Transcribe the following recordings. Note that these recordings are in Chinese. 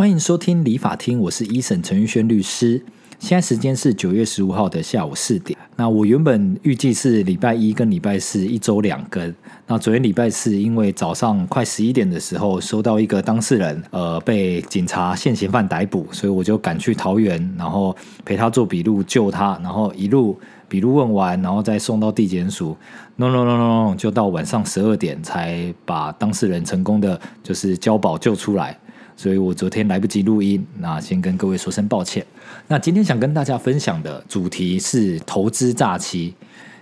欢迎收听理法厅，我是一审陈玉轩律师。现在时间是九月十五号的下午四点。那我原本预计是礼拜一跟礼拜四一周两更。那昨天礼拜四，因为早上快十一点的时候收到一个当事人呃被警察现行犯逮捕，所以我就赶去桃园，然后陪他做笔录救他，然后一路笔录问完，然后再送到地检署。no no no no，就到晚上十二点才把当事人成功的就是交保救出来。所以我昨天来不及录音，那先跟各位说声抱歉。那今天想跟大家分享的主题是投资诈欺。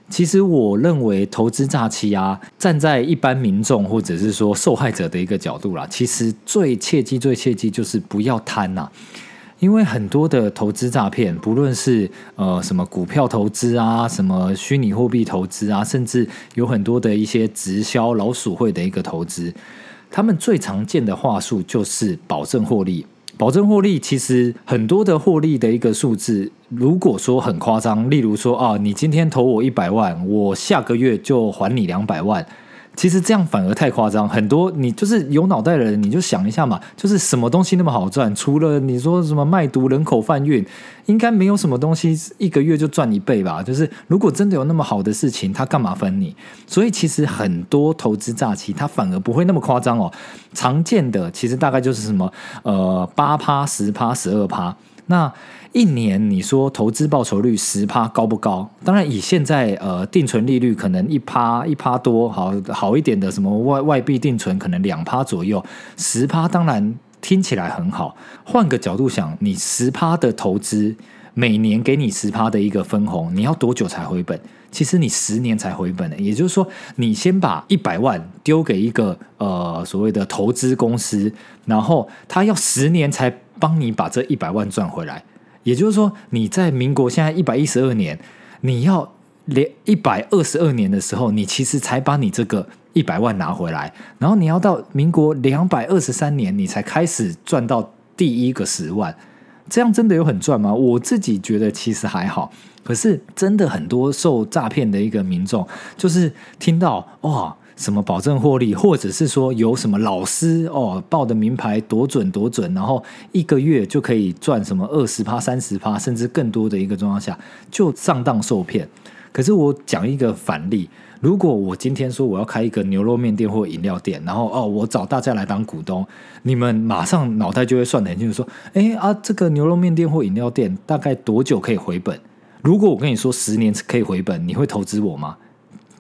其实我认为投资诈欺啊，站在一般民众或者是说受害者的一个角度啦，其实最切记、最切记就是不要贪呐。因为很多的投资诈骗，不论是呃什么股票投资啊，什么虚拟货币投资啊，甚至有很多的一些直销老鼠会的一个投资。他们最常见的话术就是保证获利，保证获利。其实很多的获利的一个数字，如果说很夸张，例如说啊，你今天投我一百万，我下个月就还你两百万。其实这样反而太夸张，很多你就是有脑袋的人，你就想一下嘛，就是什么东西那么好赚？除了你说什么卖毒、人口贩运，应该没有什么东西一个月就赚一倍吧？就是如果真的有那么好的事情，他干嘛分你？所以其实很多投资诈欺，它反而不会那么夸张哦。常见的其实大概就是什么呃八趴、十趴、十二趴。那一年你说投资报酬率十趴高不高？当然以现在呃定存利率可能一趴一趴多，好好一点的什么外外币定存可能两趴左右，十趴当然听起来很好。换个角度想，你十趴的投资，每年给你十趴的一个分红，你要多久才回本？其实你十年才回本呢。也就是说，你先把一百万丢给一个呃所谓的投资公司，然后他要十年才。帮你把这一百万赚回来，也就是说，你在民国现在一百一十二年，你要连一百二十二年的时候，你其实才把你这个一百万拿回来，然后你要到民国两百二十三年，你才开始赚到第一个十万，这样真的有很赚吗？我自己觉得其实还好，可是真的很多受诈骗的一个民众，就是听到哇。什么保证获利，或者是说有什么老师哦报的名牌多准多准，然后一个月就可以赚什么二十趴、三十趴，甚至更多的一个状况下，就上当受骗。可是我讲一个反例，如果我今天说我要开一个牛肉面店或饮料店，然后哦我找大家来当股东，你们马上脑袋就会算得很清楚，说哎啊这个牛肉面店或饮料店大概多久可以回本？如果我跟你说十年可以回本，你会投资我吗？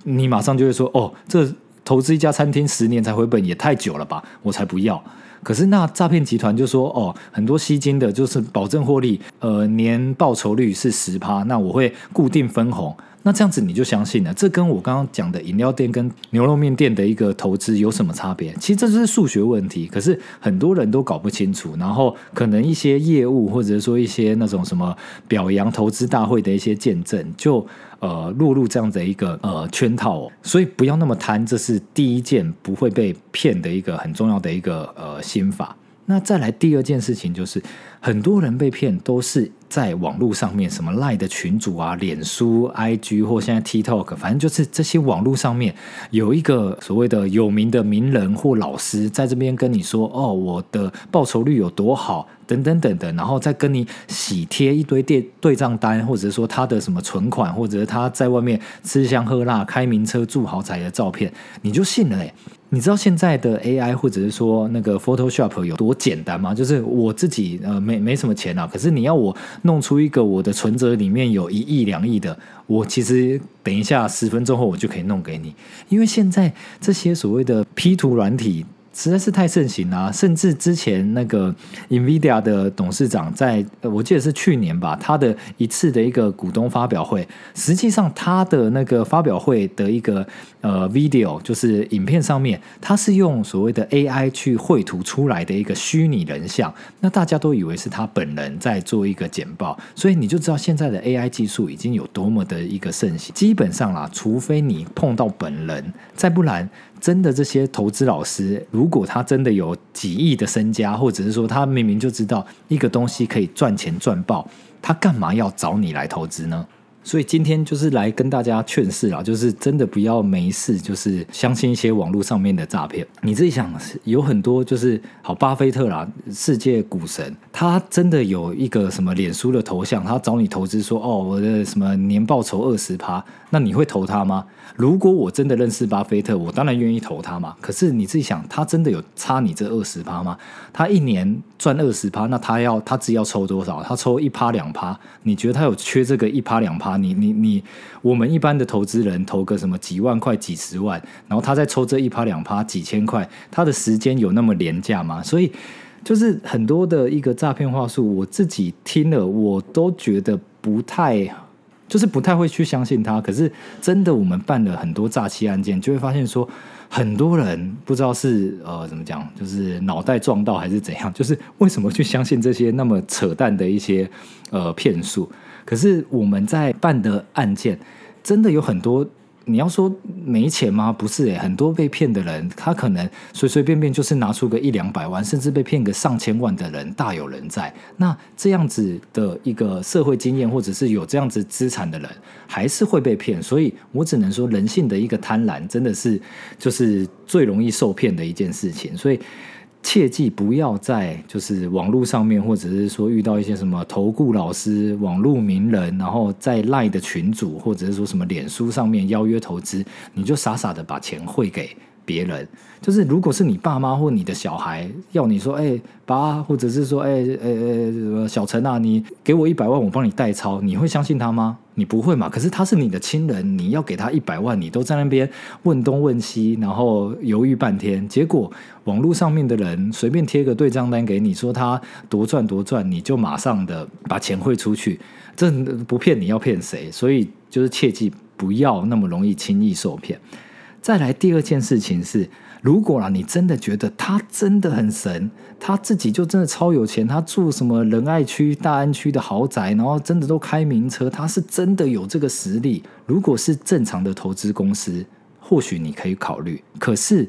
你马上就会说哦这。投资一家餐厅十年才回本也太久了吧，我才不要。可是那诈骗集团就说哦，很多吸金的，就是保证获利，呃，年报酬率是十趴，那我会固定分红。那这样子你就相信了？这跟我刚刚讲的饮料店跟牛肉面店的一个投资有什么差别？其实这是数学问题，可是很多人都搞不清楚。然后可能一些业务，或者说一些那种什么表扬投资大会的一些见证，就呃落入这样的一个呃圈套。所以不要那么贪，这是第一件不会被骗的一个很重要的一个呃心法。那再来第二件事情就是，很多人被骗都是在网络上面，什么赖的群主啊、脸书、IG 或现在 TikTok，反正就是这些网络上面有一个所谓的有名的名人或老师在这边跟你说：“哦，我的报酬率有多好，等等等等。”然后再跟你喜贴一堆对对账单，或者说他的什么存款，或者是他在外面吃香喝辣、开名车、住豪宅的照片，你就信了嘞。你知道现在的 AI 或者是说那个 Photoshop 有多简单吗？就是我自己呃没没什么钱啊，可是你要我弄出一个我的存折里面有一亿两亿的，我其实等一下十分钟后我就可以弄给你，因为现在这些所谓的 P 图软体。实在是太盛行了，甚至之前那个 Nvidia 的董事长在，我记得是去年吧，他的一次的一个股东发表会，实际上他的那个发表会的一个呃 video 就是影片上面，他是用所谓的 AI 去绘图出来的一个虚拟人像，那大家都以为是他本人在做一个简报，所以你就知道现在的 AI 技术已经有多么的一个盛行。基本上啦，除非你碰到本人，再不然。真的这些投资老师，如果他真的有几亿的身家，或者是说他明明就知道一个东西可以赚钱赚爆，他干嘛要找你来投资呢？所以今天就是来跟大家劝示啦，就是真的不要没事就是相信一些网络上面的诈骗。你自己想，有很多就是好，巴菲特啦，世界股神，他真的有一个什么脸书的头像，他找你投资说哦，我的什么年报酬二十趴，那你会投他吗？如果我真的认识巴菲特，我当然愿意投他嘛。可是你自己想，他真的有差你这二十趴吗？他一年赚二十趴，那他要他只要抽多少？他抽一趴两趴？你觉得他有缺这个一趴两趴？你你你，我们一般的投资人投个什么几万块、几十万，然后他再抽这一趴两趴几千块，他的时间有那么廉价吗？所以就是很多的一个诈骗话术，我自己听了我都觉得不太。就是不太会去相信他，可是真的，我们办了很多诈欺案件，就会发现说，很多人不知道是呃怎么讲，就是脑袋撞到还是怎样，就是为什么去相信这些那么扯淡的一些呃骗术？可是我们在办的案件，真的有很多。你要说没钱吗？不是诶，很多被骗的人，他可能随随便便就是拿出个一两百万，甚至被骗个上千万的人大有人在。那这样子的一个社会经验，或者是有这样子资产的人，还是会被骗。所以我只能说，人性的一个贪婪，真的是就是最容易受骗的一件事情。所以。切记不要在就是网络上面，或者是说遇到一些什么投顾老师、网络名人，然后在赖的群组，或者是说什么脸书上面邀约投资，你就傻傻的把钱汇给。别人就是，如果是你爸妈或你的小孩要你说，哎，爸，或者是说，哎，哎哎，小陈啊，你给我一百万，我帮你代抄，你会相信他吗？你不会嘛？可是他是你的亲人，你要给他一百万，你都在那边问东问西，然后犹豫半天，结果网络上面的人随便贴个对账单给你，说他多赚多赚，你就马上的把钱汇出去，这不骗你要骗谁？所以就是切记不要那么容易轻易受骗。再来第二件事情是，如果啊，你真的觉得他真的很神，他自己就真的超有钱，他住什么仁爱区、大安区的豪宅，然后真的都开名车，他是真的有这个实力。如果是正常的投资公司，或许你可以考虑。可是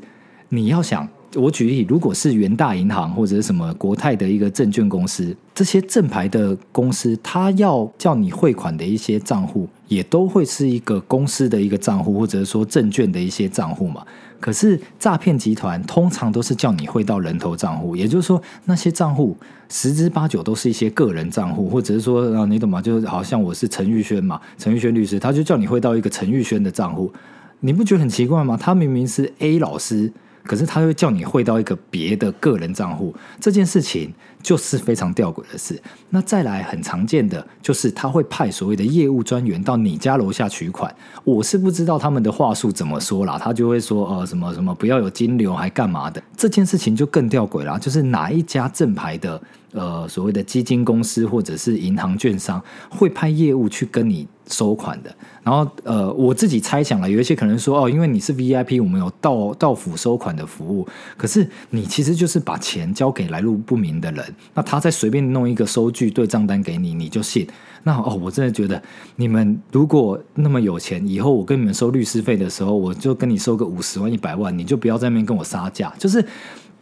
你要想。我举例，如果是元大银行或者是什么国泰的一个证券公司，这些正牌的公司，它要叫你汇款的一些账户，也都会是一个公司的一个账户，或者说证券的一些账户嘛。可是诈骗集团通常都是叫你汇到人头账户，也就是说，那些账户十之八九都是一些个人账户，或者是说，啊，你懂吗？就好像我是陈玉轩嘛，陈玉轩律师，他就叫你汇到一个陈玉轩的账户，你不觉得很奇怪吗？他明明是 A 老师。可是他又叫你汇到一个别的个人账户，这件事情就是非常吊诡的事。那再来很常见的就是他会派所谓的业务专员到你家楼下取款，我是不知道他们的话术怎么说啦，他就会说呃什么什么不要有金流还干嘛的，这件事情就更吊诡啦，就是哪一家正牌的。呃，所谓的基金公司或者是银行券商会派业务去跟你收款的，然后呃，我自己猜想了，有一些可能说哦，因为你是 VIP，我们有到到府收款的服务，可是你其实就是把钱交给来路不明的人，那他再随便弄一个收据对账单给你，你就信？那哦，我真的觉得你们如果那么有钱，以后我跟你们收律师费的时候，我就跟你收个五十万、一百万，你就不要在那边跟我杀价，就是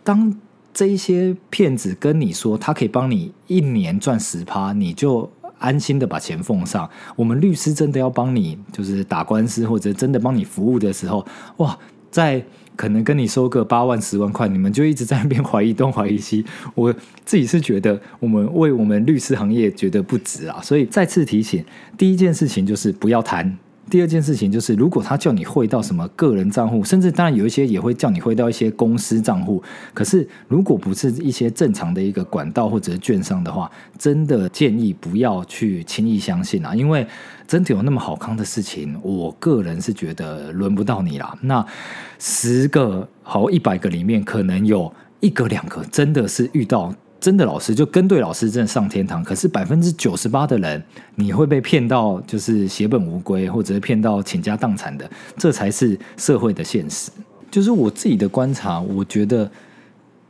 当。这一些骗子跟你说，他可以帮你一年赚十趴，你就安心的把钱奉上。我们律师真的要帮你，就是打官司或者真的帮你服务的时候，哇，在可能跟你收个八万十万块，你们就一直在那边怀疑东怀疑西。我自己是觉得，我们为我们律师行业觉得不值啊。所以再次提醒，第一件事情就是不要贪。第二件事情就是，如果他叫你汇到什么个人账户，甚至当然有一些也会叫你汇到一些公司账户。可是，如果不是一些正常的一个管道或者是券商的话，真的建议不要去轻易相信啊！因为真的有那么好康的事情，我个人是觉得轮不到你啦。那十个好一百个里面，可能有一个两个真的是遇到。真的老师就跟对老师，真的上天堂。可是百分之九十八的人，你会被骗到就是血本无归，或者是骗到倾家荡产的，这才是社会的现实。就是我自己的观察，我觉得，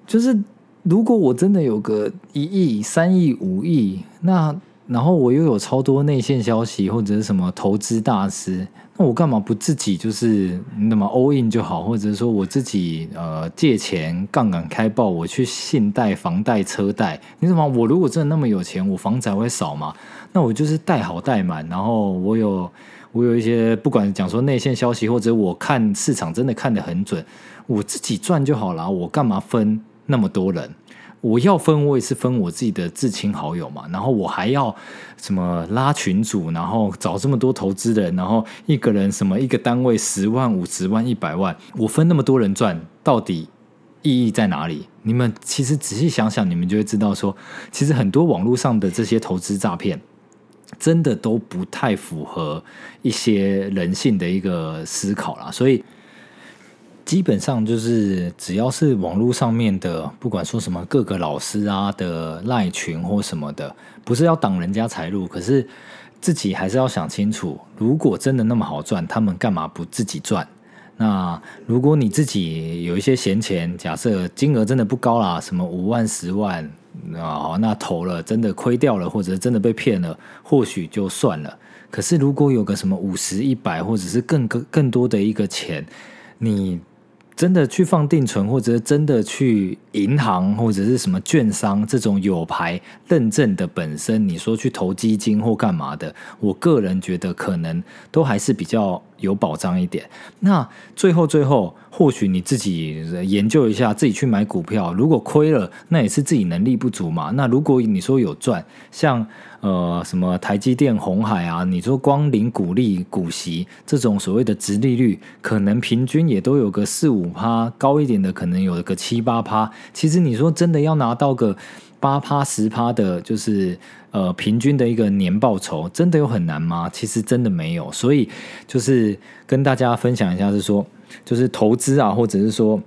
就是如果我真的有个一亿、三亿、五亿，那然后我又有超多内线消息或者是什么投资大师，那我干嘛不自己就是那么 all in 就好，或者说我自己呃借钱杠杆开爆，我去信贷、房贷、车贷，你怎么？我如果真的那么有钱，我房子还会少吗？那我就是贷好贷满，然后我有我有一些不管讲说内线消息，或者我看市场真的看得很准，我自己赚就好了，我干嘛分那么多人？我要分，我也是分我自己的至亲好友嘛，然后我还要什么拉群主，然后找这么多投资人，然后一个人什么一个单位十万、五十万、一百万，我分那么多人赚，到底意义在哪里？你们其实仔细想想，你们就会知道说，其实很多网络上的这些投资诈骗，真的都不太符合一些人性的一个思考啦，所以。基本上就是只要是网络上面的，不管说什么各个老师啊的赖群或什么的，不是要挡人家财路，可是自己还是要想清楚，如果真的那么好赚，他们干嘛不自己赚？那如果你自己有一些闲钱，假设金额真的不高啦，什么五万、十万啊，那投了真的亏掉了，或者真的被骗了，或许就算了。可是如果有个什么五十、一百，或者是更更更多的一个钱，你。真的去放定存，或者真的去银行或者是什么券商这种有牌认证的本身，你说去投基金或干嘛的，我个人觉得可能都还是比较有保障一点。那最后最后，或许你自己研究一下，自己去买股票，如果亏了，那也是自己能力不足嘛。那如果你说有赚，像。呃，什么台积电、红海啊？你说光领股利、股息这种所谓的直利率，可能平均也都有个四五趴，高一点的可能有个七八趴。其实你说真的要拿到个八趴、十趴的，就是呃平均的一个年报酬，真的有很难吗？其实真的没有。所以就是跟大家分享一下，是说就是投资啊，或者是说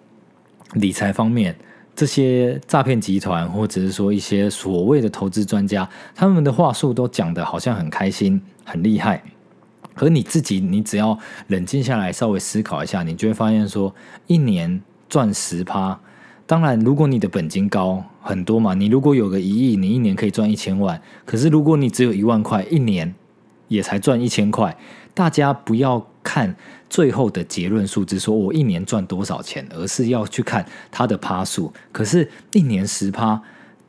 理财方面。这些诈骗集团，或者是说一些所谓的投资专家，他们的话术都讲的好像很开心、很厉害。可你自己，你只要冷静下来，稍微思考一下，你就会发现说，一年赚十趴。当然，如果你的本金高很多嘛，你如果有个一亿，你一年可以赚一千万。可是如果你只有一万块，一年也才赚一千块。大家不要看最后的结论数字，说我一年赚多少钱，而是要去看它的趴数。可是，一年十趴，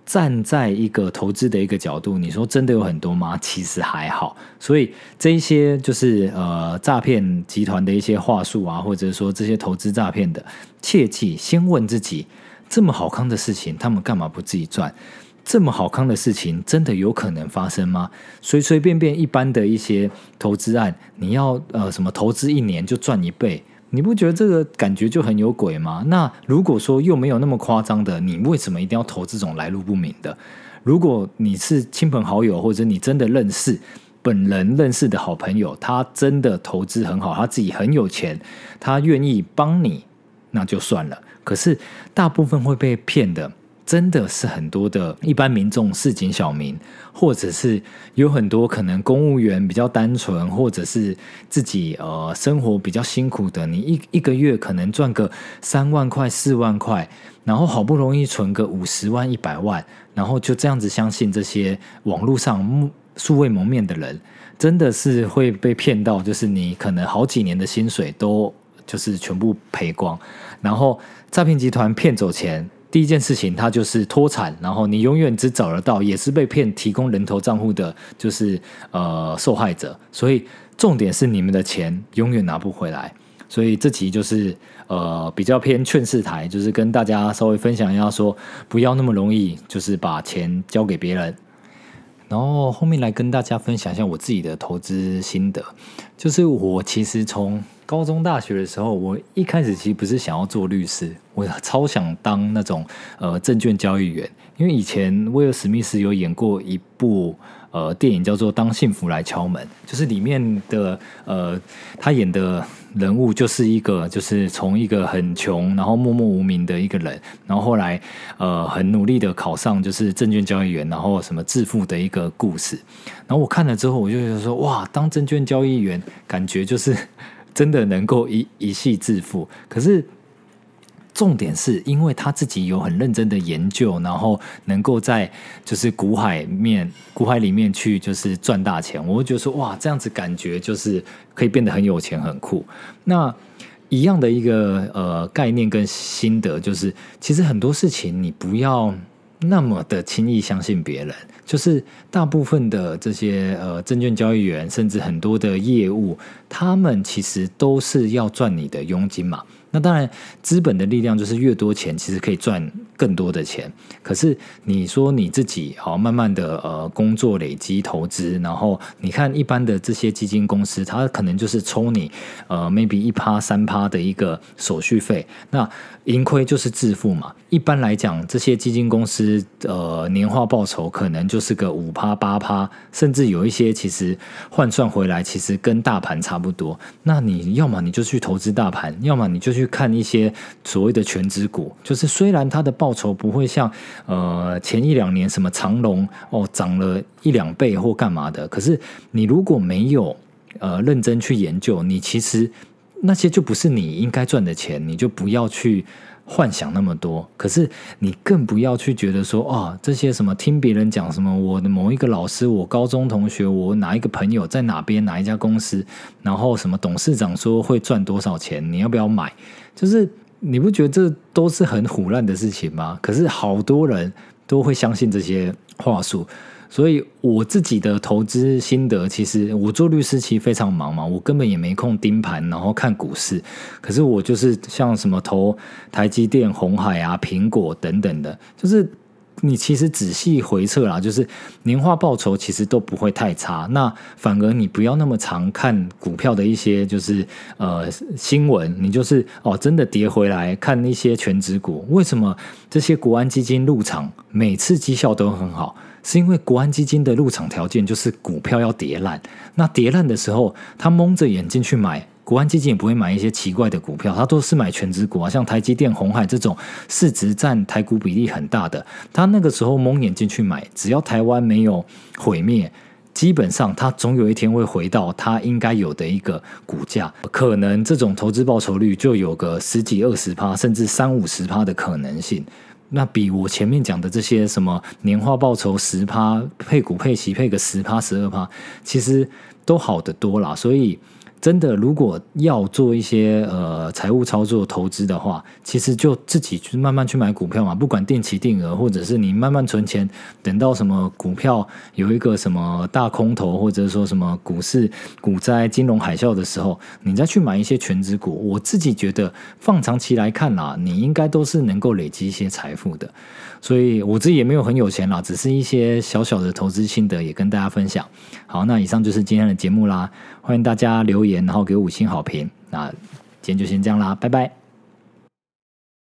站在一个投资的一个角度，你说真的有很多吗？其实还好。所以，这一些就是呃诈骗集团的一些话术啊，或者说这些投资诈骗的，切记先问自己：这么好康的事情，他们干嘛不自己赚？这么好康的事情，真的有可能发生吗？随随便便一般的一些投资案，你要呃什么投资一年就赚一倍，你不觉得这个感觉就很有鬼吗？那如果说又没有那么夸张的，你为什么一定要投这种来路不明的？如果你是亲朋好友，或者你真的认识本人认识的好朋友，他真的投资很好，他自己很有钱，他愿意帮你，那就算了。可是大部分会被骗的。真的是很多的一般民众、市井小民，或者是有很多可能公务员比较单纯，或者是自己呃生活比较辛苦的，你一一个月可能赚个三万块、四万块，然后好不容易存个五十万、一百万，然后就这样子相信这些网络上素未谋面的人，真的是会被骗到，就是你可能好几年的薪水都就是全部赔光，然后诈骗集团骗走钱。第一件事情，他就是脱产，然后你永远只找得到也是被骗提供人头账户的，就是呃受害者。所以重点是你们的钱永远拿不回来。所以这集就是呃比较偏劝世台，就是跟大家稍微分享一下，说不要那么容易就是把钱交给别人。然后后面来跟大家分享一下我自己的投资心得，就是我其实从高中、大学的时候，我一开始其实不是想要做律师，我超想当那种呃证券交易员，因为以前威尔史密斯有演过一部。呃，电影叫做《当幸福来敲门》，就是里面的呃，他演的人物就是一个，就是从一个很穷，然后默默无名的一个人，然后后来呃很努力的考上就是证券交易员，然后什么致富的一个故事。然后我看了之后，我就觉得说，哇，当证券交易员，感觉就是 真的能够一一夕致富。可是重点是因为他自己有很认真的研究，然后能够在就是股海面股海里面去就是赚大钱，我会觉得说哇，这样子感觉就是可以变得很有钱很酷。那一样的一个呃概念跟心得，就是其实很多事情你不要那么的轻易相信别人。就是大部分的这些呃证券交易员，甚至很多的业务，他们其实都是要赚你的佣金嘛。那当然，资本的力量就是越多钱，其实可以赚更多的钱。可是你说你自己好，慢慢的呃工作累积投资，然后你看一般的这些基金公司，它可能就是抽你呃 maybe 一趴三趴的一个手续费，那盈亏就是自负嘛。一般来讲，这些基金公司呃年化报酬可能就是个五趴八趴，甚至有一些其实换算回来，其实跟大盘差不多。那你要么你就去投资大盘，要么你就去。去看一些所谓的全职股，就是虽然它的报酬不会像呃前一两年什么长隆哦涨了一两倍或干嘛的，可是你如果没有呃认真去研究，你其实那些就不是你应该赚的钱，你就不要去。幻想那么多，可是你更不要去觉得说啊，这些什么听别人讲什么，我的某一个老师，我高中同学，我哪一个朋友在哪边哪一家公司，然后什么董事长说会赚多少钱，你要不要买？就是你不觉得这都是很虎烂的事情吗？可是好多人都会相信这些话术。所以我自己的投资心得，其实我做律师其实非常忙嘛，我根本也没空盯盘，然后看股市。可是我就是像什么投台积电、红海啊、苹果等等的，就是你其实仔细回测啦，就是年化报酬其实都不会太差。那反而你不要那么常看股票的一些就是呃新闻，你就是哦真的跌回来看一些全指股，为什么这些国安基金入场每次绩效都很好？是因为国安基金的入场条件就是股票要跌烂，那跌烂的时候，他蒙着眼睛去买，国安基金也不会买一些奇怪的股票，他都是买全值股啊，像台积电、红海这种市值占台股比例很大的，他那个时候蒙眼睛去买，只要台湾没有毁灭，基本上他总有一天会回到他应该有的一个股价，可能这种投资报酬率就有个十几二十趴，甚至三五十趴的可能性。那比我前面讲的这些什么年化报酬十趴配股配息配个十趴十二趴，其实都好得多啦。所以。真的，如果要做一些呃财务操作投资的话，其实就自己去慢慢去买股票嘛，不管定期定额，或者是你慢慢存钱，等到什么股票有一个什么大空头，或者说什么股市股灾、金融海啸的时候，你再去买一些全职股。我自己觉得放长期来看啦，你应该都是能够累积一些财富的。所以我自己也没有很有钱啦，只是一些小小的投资心得也跟大家分享。好，那以上就是今天的节目啦，欢迎大家留言，然后给五星好评。那今天就先这样啦，拜拜。